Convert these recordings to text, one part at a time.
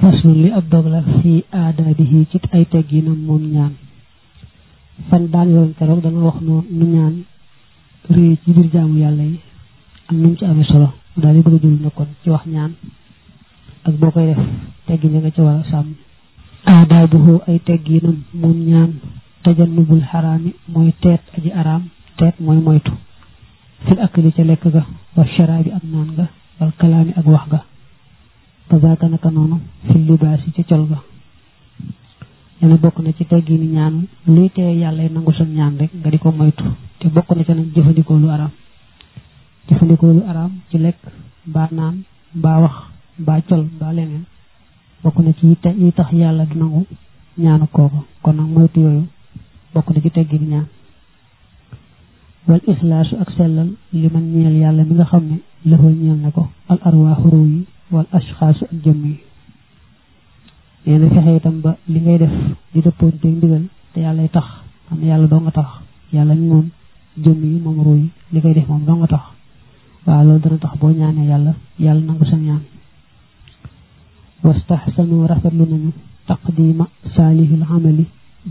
faslu li ab dog la fii aadaabihi ci ay tegginam moom ñaan fan daan yoon keroog danga wax no nu ñaan réy ci biir jaamu yàlla yi am nu mu ci amee solo daal di bëgg jul nekkoon ci wax ñaan ak boo koy def teggi nga ci war a sàmm aadaabuhu ay tegginam moom ñaan tajannubul xaraami mooy teet aji araam teet mooy moytu fil akli ca lekk ga wa sharaabi ak naan ga wal kalaami ak wax ga kazaaka naka noonu fil yi ci col ga. Dana bokk na ci teggini ñaan luy teye yàlla nangu sa ñaan rek nga di ko moytu te bokk na ci nag jëfandikoo lu araam. Jëfandikoo lu araam ci lekk mbaa naan mbaa wax mbaa col mbaa leneen. Bokk na ci yi tax yàlla du nangu ñaanu kooku. Kon nag moytu yooyu bokk na ci teggini ñaan. Wal islaasu ak sellal li man ñeel yàlla mi nga xam ne lëfal ñeel na ko al arwaaxu ruu yi. wal ashkhas ak jëm yi neena fexé itam ba li ngay def di depponté ndigal té yalla tax am yalla do nga tax yalla ñu mom jëm yi mom roy li ngay def mom do nga tax wa lool dara tax bo ñaané yalla yalla nangu sa ñaan wastahsanu rafetlu nañu taqdima salihil amali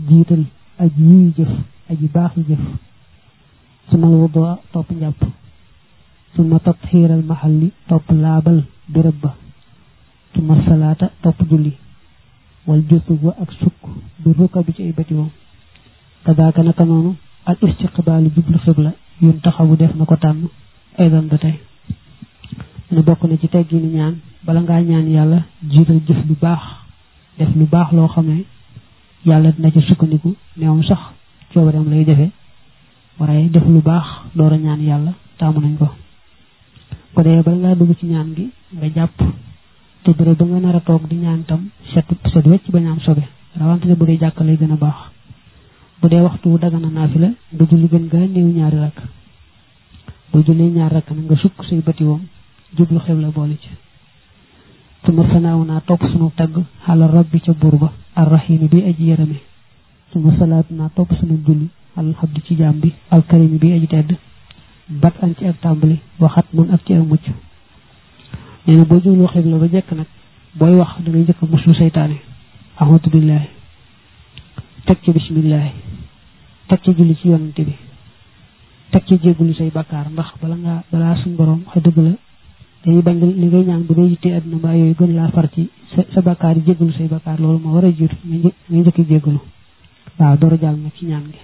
jital aji jëf aji baax jëf sumal wudu top ñap suma tatxiiral maxalli topp laabal béréb ba suma salaata topp julli wal jusug wa ak sukk bi rukka bi ci ay batiwoom kadaaka naka noonu al istiqbaalu jublu xibla yun taxawu def na ko tànn ay doon ba tey. Ne bokk na ci teggini ñaan bala ngaa ñaan yàlla jiital jëf lu baax def lu baax loo xam ne yàlla dina ci sukkandiku neewam sax coobareem lay defee waaye def lu baax door a ñaan yàlla taamu nañ ko. Ko dee bala ngaa dugg ci ñaan gi nga jàpp te béréb ba nga nar a toog di ñaan tam set set wecc bañ am sobe. Rawante ne bu dee jàkka lay gën a baax. Bu dee waxtu dagana naafila nga julli gën gaa néew ñaari rakk bu julli ñaar rakk nag nga sukk say bëti woom jublu xibla boole ci. Naa topp sunu tagg xala rabbi ca buur ba arrahimi bi aji yërëme. Suma salaatu naa topp sunu julli al xabdi ci jaam bi bi aji tedd bat an ci ak tàmbali waxat mun ak ci ak mucc. Nee na boo jublu xibla ba jekk nag booy wax da ngay njëkk a muslu seytaane. Ahmadu billahi teg ci bismillahi teg ci julli ci yonante bi. Teg ci jéggulu say bakkaar ndax bala nga balaa suñ borom xa dëgg la dañuy bañ li ngay ñaan bu dee yittee àdduna mbaa yooyu gën laa far ci sa yi jéggulu say bakkaar loolu moo war a jiitu ngay njëkki jéggulu waaw door a jàll nag ci ñaan gi.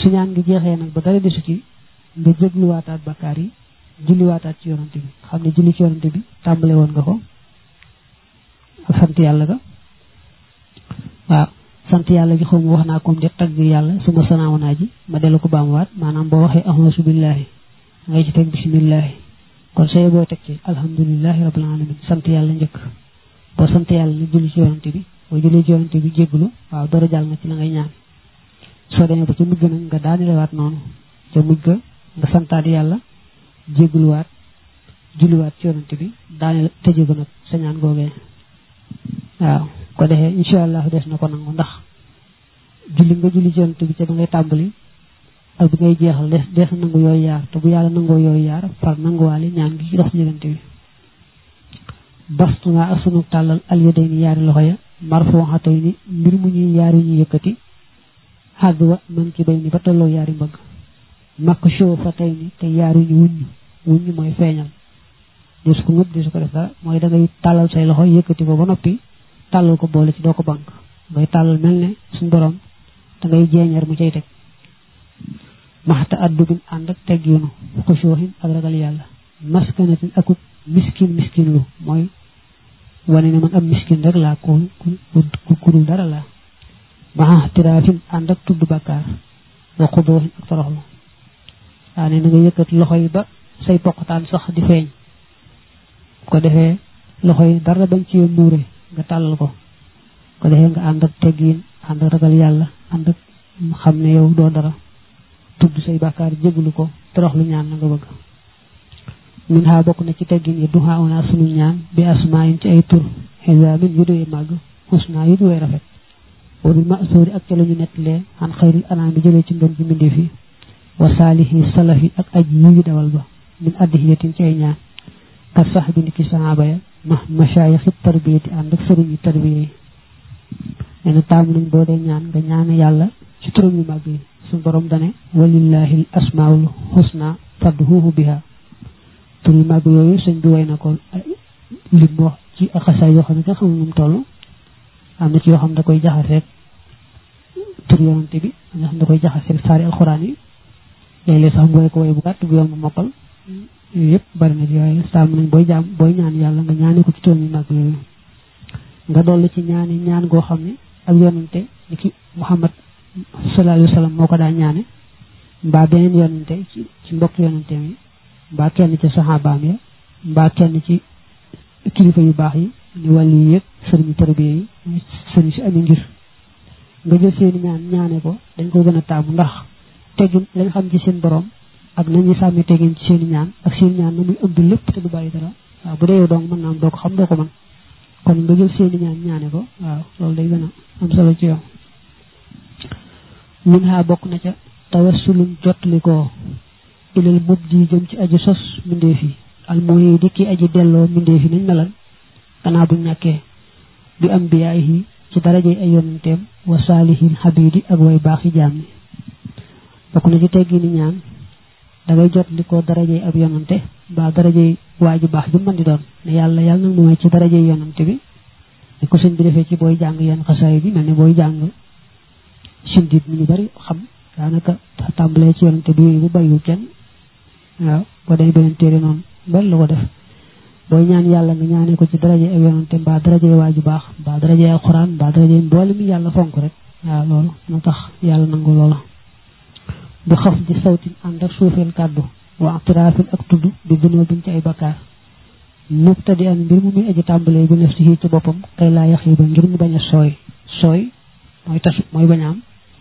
Su ñaan gi jeexee nag ba dara desu ci nga jégluwaataat bakkaar yi julliwaataat ci yonante bi. Xam ne julli ci yonante bi tàmbale woon nga ko. Ak sant yàlla ga. Waaw sant yàlla ji xaw ma wax naa comme de tagg yàlla su ma sanaaw naa ji ma dellu ko baamuwaat maanaam boo waxee ahmasu billahi ngay ci teg bisimillahi kon say boo teg ci alhamdulilahi rabbil alamin sant yàlla njëkk. Boo sant yàlla ni julli ci yonante bi boo julli ci yonante bi jégglu waaw door a jàll nga ci la ngay ñaan. Soo demee ba ci mujj nag nga daanilewaat noonu ca mujj nga santaat yàlla jéggluwaat julliwaat ci yonante bi daanile tëje ko nag sa ñaan googee. Waaw ko defee incha allah des na ko nangu ndax julli nga julli ci yonante bi ca ba ngay tàmbali ak bi ngay jeexal des des na nangu yooyu yaar te bu yàlla nangoo yooyu yaar far nanguwaale ñaan gi dox diggante bi. Bastu naa ak sunu tàllal alyaday ni yaari loxo ya marfuxatay ni mbir mu ñuy yaari ñu yëkkati wa man ci bay ni ba tolloo yaari mbëgg makk show fa tey ni te yaari ñu wuññ wuññ mooy feeñal desu ko ngëpp desu ko def dara mooy da ngay tàllal say loxo yëkkati ko ba noppi tàllal ko boole ci doo ko bank ngay tàllal mel ne suñ borom da ngay mu maxta addubin ànd ak teg yoonu xushooxin ak ragal maskanatin akut miskin miskin lu. Mooy wane ne man am miskin rek laa ku ku kudul dara laa maxa tiraafin ànd ak tudd bàkkaar wa ak waa ne na nga yëkkati loxo yi ba say poqataan sax di feeñ ko defee loxo yi dara bañ ci muure nga tàllal ko ko defee nga ànd ak teggiin ànd ak ragal yàlla ànd ak xam ne yow doo dara tudd say bàkkaar jéglu ko toroxlu ñaan la nga bëgg min xaa bokk na ci teggin yi duxaa una sunu ñaan bi asmaayin ci ay tur xisaamin yu doy màgg xusnaa yu doy rafet wabil ma sóori ak ca la ñu nettalee xan xayril anaam bi jëlee ci ngën ji mbindeef yi wa saalihi salafi ak aj yi dawal ba min addihiyatin ci ay ñaan. Kat sax bi ni ki saxaaba ya ak na ñaan yàlla ci yu màgg yi. Borom dane walillahi l asmaul husna fadhuhu màgg yooyu sëñ na ko yoo xam ne nga xamul am na yoo xam da koy jaxaseeg tur yonante bi nga xam ne da koy jaxaseeg saari alxuraan yi. Léeg-léeg sax mu way ko way bu gàtt bu yomb mokkal yooyu yëpp bari na ci yooyu sàmm nañ booy jaam booy ñaan yàlla nga ñaane ko ci yu màgg yooyu nga dolli ci ñaani ñaan goo xam ne ak yonante ni ki Muhammad sallallahu alayhi wa sallam moo ko daa ñaane mbaa beneen yonante ci ci mbokk yonante mi mbaa kenn ci saxaabaam ya. Mbaa kenn ci kilifa yu baax yi ñu wàllu yi yëpp sëriñu yi sëriñ si ami ngir nga jël seeni ñaan ñaane ko dañ ko gën a taamu ndax teggin lañ xam ci seen borom ak nañuy sàmmi teggin ci seeni ñaan ak seen ñaan na muy ëmb lépp te du bàyyi dara waaw bu dee yow dong mën naa am doo ko xam doo ko mën kon nga jël seeni ñaan ñaane ko waaw loolu day gën a am solo ci yow min ha bokk na ca tawassulum jottali ko ilal mub di jëm ci aji sos mbindeef yi almuhi di ki aji delloo mbindeef yi nañ melal gannaaw buñ ñàkkee bi ambiyaay yi ci darajey ay yonanteem wa saalihin xabidi ak way baax yi jaam yi bokk na ci teggi ni ñaan da ngay jottali ko darajey ab yonante. Mbaa darajey waa ji baax ju mën di doon. Ne yàlla nag mu may ci darajey yonante bi. Ni ko sëñ bi defee ci booy jàng yenn xasaay bi mel ne booy jàng sindit mi ñu bari xam. Daanaka tàmbalee ci yonante bi bu bàyyiwul kenn. Waaw boo day beneen téere noonu bari la ko def. Booy ñaan yàlla nga ñaanee ko ci daraje ak yonante mbaa daraje waa ju baax mbaa daraje alxuraan mbaa daraje mboole mi yàlla fonk rek. Waaw loolu moo tax yàlla nangu loola bu xaf di sawtin ànd ak suufeel kàddu wa atiraafin ak tudd bi dunoo biñ ci ay bakkaar mubtadi an mbir mu muy aji tàmbalee bi naf si ci boppam kay laa yax yi ba ngir mu bañ a sooy. Sooy mooy tas mooy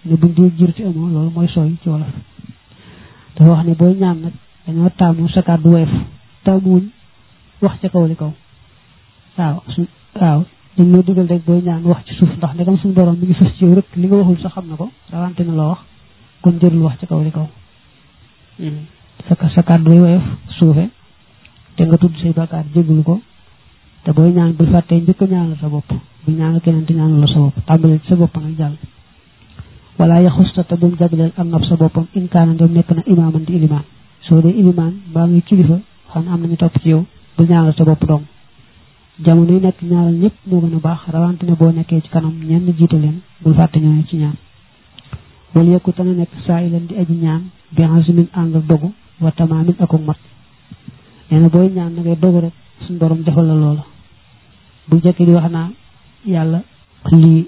ne buñ di jirti amoo loolu mooy sooy ci wolof. Dafa wax ne booy ñaan nag dañoo taamu sa kàddu weef taamuwuñ wax ca kaw li kaw. Waaw waaw. Dañ ñoo rek booy ñaan wax ci suuf ndax ndegam suñu borom mi ngi ci rek li nga waxul sax xam na rawante na wax kon jërul wax ca kaw li kaw sa sa kàddu yi weef suufe te nga tudd say bàkkaar jégalu ko te booy ñaan bul fàttee njëkk ñaanal sa bopp bu ñaanal keneen te ñaanal la sa bopp tàmbale ci sa bopp nag jàll wala yaxusta te bum jagleel am nab sa boppam inkaana ndem nekk na imaaman di ilimaan soo dee ilimaan mbaa ngay kilifa xam am nañu topp ci yow bul ñaanal sa bopp dong. Jamono yi nekk ñaanal ñëpp moo gën a baax rawante ne boo nekkee ci kanam ñenn jiite leen bul fàtte ñooñu ci ñaan wala yekku te na nekk saa ilan di aji ñaan bi asimin ànd ak dogu wa tamaamin ak mat nee na booy ñaan na ngay dogu rek suñ borom defal la loola bu jëkk di wax naa yàlla lii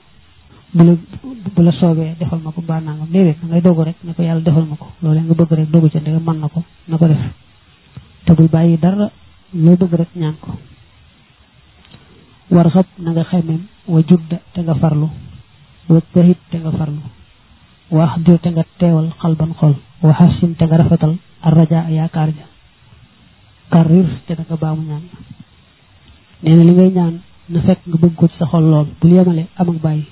bu la bu la soobee defal ma ko mbaa nangam déedéet da ngay dogu rek ne ko yàlla defal ma ko loolee nga bëgg rek dogu ca ndege mën na nga xemem wa judda te nga farlu wa tahit te nga farlu wa axdir te nga teewal xalban xol wa xasin te nga rafetal ar raja yaakaar ja karrir te nga baamu ñaan nee na li ngay ñaan na fekk nga bëgg ko ci sa xol lool bul yemale am ak bàyyi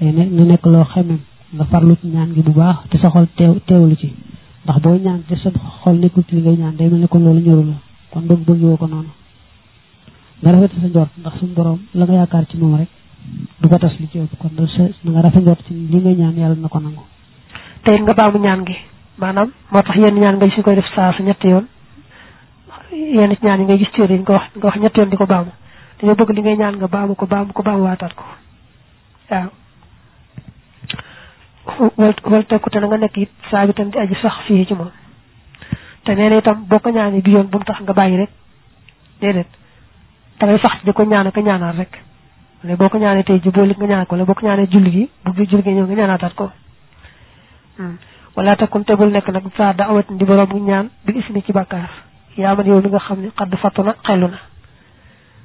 day ne na nekk loo xemem nga farlu ci ñaan gi bu baax te sa xol teew teewlu ci ndax boo ñaan te sa xol nekkul ci li ngay ñaan day mel ne kon loolu la kon bëgg bëgg woo ko noonu nga rafet sa njort ndax suñu borom la nga yaakaar ci moom rek du ko tas li ci ëpp kon da nga rafet njort ci li ngay ñaan yàlla na ko nangu te it nga baamu ñaan gi maanaam moo tax yenn ñaan nga gis ñu koy def saa su ñetti yoon. Yenn ci ñaan yi ngay gis téere nga wax nga wax ñetti yoon di ko baamu. Dañoo bëgg li ngay ñaan nga baamu ko baamu ko baamu waataat ko. Waaw. Wal tekkute na nga nekk it saa bi tam di aji sax fii ci moom. Te nee na itam boo ko ñaanee yoon bu tax nga bàyyi rek. Déedéet. Da ngay sax di ñaan ak ñaanaat rek. Mais boo ko ñaanee tey ji boo nga ñaan ko la boo ko julli gi bu julli gi ñëw nga ñaanaataat ko wala takum te bul nek nak fa da'awat di borom bu ñaan bi ismi ci bakkar ya man yow mi nga xamni qad fatuna xeluna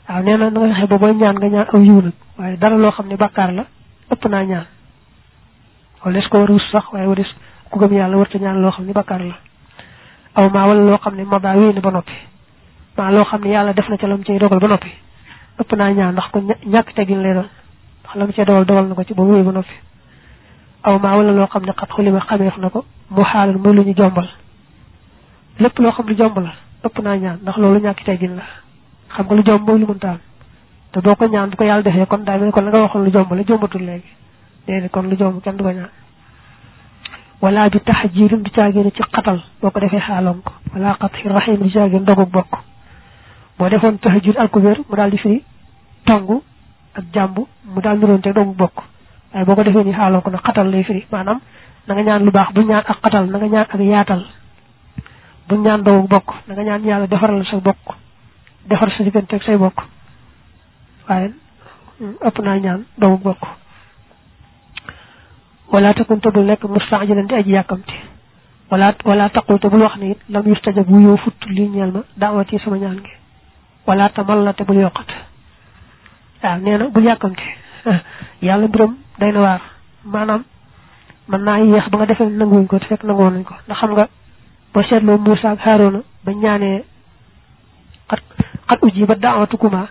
waaw neena nga xé bo ñaan nga ñaan aw yiw nak waye dara lo xamni bakkar la ëpp na ñaan wala ko waru sax waye waris ku gëm yalla warta ñaan lo xamni bakkar la aw ma wala lo xamni maba wéne ba nopi ma lo xamni yalla def na ci lam ci dogal ba nopi ëpp na ñaan ndax ko ñak teggin lay doon ndax lam ci dogal dogal nako ci bo wéy ba nopi aw maa wala loo xam ne xat xulima xameef na ko mu xaalal muy lu ñu jombal lépp loo xam lu jomb la ëpp naa ñaan ndax loolu ñàkk teggin la xam nga lu jomb mooy lu mënta am te boo ko ñaan bu ko yàlla defee kon daa mel kon la nga waxoon lu jomb la jombatul léegi déedéet kon lu jomb kenn du ko ñaan wala bi tahjirin du caagéene ci xatal boo ko defee xaaloon ko wala xatxi rahim du caagéene dogug bokk boo defoon tahjir alkubeer mu daal di firi tongu ak jàmb mu daal niroon te dogug bokk ay boko defé ni xalon ko na xatal lay firi manam na nga ñaan lu baax bu ñaan ak xatal na nga ñaan ak yaatal bu ñaan do bokk na nga ñaan yalla defaral sa bokk defar sa digënté ak say bokk waye ëpp na ñaan do bokk wala takun tabul nek mustajilan di aji yakamti wala wala taqul tabul wax ni lam yustajab yu fut li ñeel ma daawati sama ñaan gi wala tamalla tabul yoqat ah neena bu yakamti yalla biram day na waar. Maanaam mën naa yéex ba nga defee nanguwuñ ko fekk nangoon nañ ko. Ndax xam nga boo seetloo Moussa ak Harouna ba ñaanee xat xat uji ba daawatukuma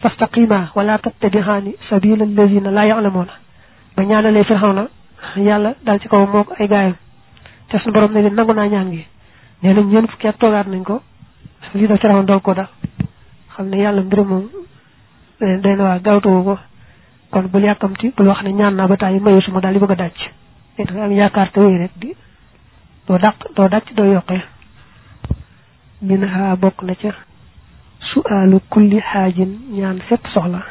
fastaqima wala tattabihaani sabila allazina laa ya'lamuuna. Ba ñaanalee Firawna yàlla dal ci kaw moo ko ay gaayam. Te suñu borom ne leen nangu naa ñaan gi. Nee nañ ñeen fukki at toogaat nañ ko lii da Firawna doog ko dal xam ne yàlla moom day na waa gaawtuwu ko kon bul yàkkamti bul wax ne ñaan naa ba tàyyi mayu suma daal di bëgg a dàcc da nga am yaakaar te wéy rek di doo dàq doo dàcc doo yokkee min ha bokk na ca su'aalu kulli xaajin ñaan fépp soxla.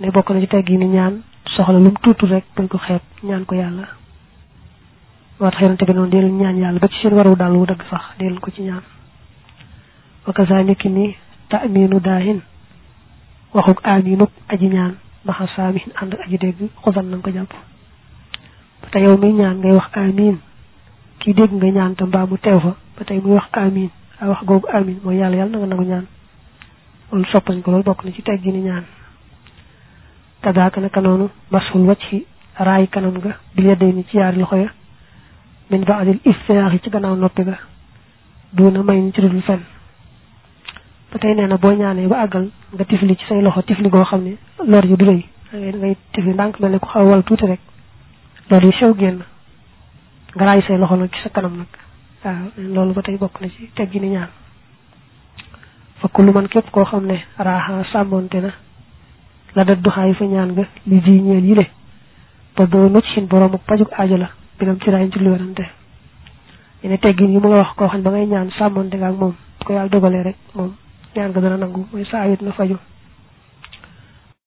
Ne bokk na ci teggi ni ñaan soxla lum tuutu rek buñ ko xeeb ñaan ko yàlla. Moo tax yonente bi noonu dee leen ñaan yàlla ba ci seen waru daal wu dëgg sax dee leen ko ci ñaan. Wa kazaliki ni ta'minu daahin waxuk aminuk aji ñaan maxa saamihin ànd ak aji dégg xusan nañ ko jàpp tey yow muy ñaan ngay wax amin kii dégg nga ñaan te mbaa mu teew fa ba tey muy wax amin a wax googu amin mooy yàlla yàlla na nga nangu ñaan loolu soppañ ko loolu bokk na ci teggi ni ñaan kadaaka naka noonu masul wacci raay kanam nga bil yedday ni ci yaari loxo ya min baadil iftiyaax ci gannaaw noppi ga duuna may ni ci dudul fenn ba tey nee na boo ñaanee ba àggal nga tifli ci say loxo tifli goo xam ne lor yi du ngay tifli ndànk mel ne ku xaw wal tuuti rek. Lor yi sew génn. Nga raay say loxo ci sa kanam nag. Waaw ba tey na ci teggi ni ñaan. Fa kullu man képp koo xam ne raaxa sàmmonte na la da fa ñaan nga li ji ñeel yi le ba doo nucc sin borom ak pajuk aajo la binam ci raayin ci lu werante yene teggin yi mu nga wax koo xam ba ngay ñaan nga ak moom ko dogalee rek moom ñaan nga dana nangu mooy saa yit na faju